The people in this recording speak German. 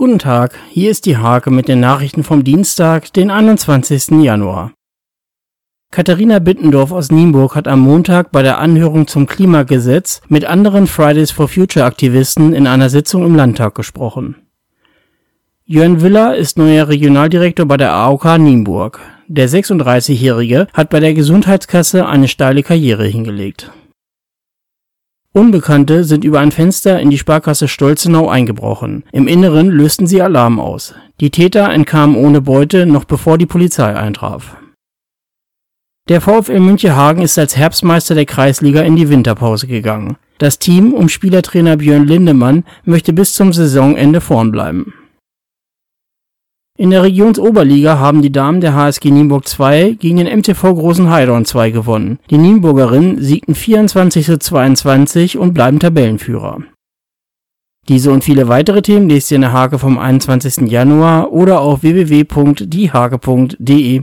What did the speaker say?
Guten Tag, hier ist die Hake mit den Nachrichten vom Dienstag, den 21. Januar. Katharina Bittendorf aus Nienburg hat am Montag bei der Anhörung zum Klimagesetz mit anderen Fridays for Future Aktivisten in einer Sitzung im Landtag gesprochen. Jörn Willer ist neuer Regionaldirektor bei der AOK Nienburg. Der 36-Jährige hat bei der Gesundheitskasse eine steile Karriere hingelegt. Unbekannte sind über ein Fenster in die Sparkasse Stolzenau eingebrochen. Im Inneren lösten sie Alarm aus. Die Täter entkamen ohne Beute, noch bevor die Polizei eintraf. Der VfL Münchehagen ist als Herbstmeister der Kreisliga in die Winterpause gegangen. Das Team um Spielertrainer Björn Lindemann möchte bis zum Saisonende vorn bleiben. In der Regionsoberliga haben die Damen der HSG Nienburg 2 gegen den MTV Großen Heidorn 2 gewonnen. Die Nienburgerinnen siegten 24 zu 22 und bleiben Tabellenführer. Diese und viele weitere Themen lest ihr in der Hake vom 21. Januar oder auf www.diehake.de.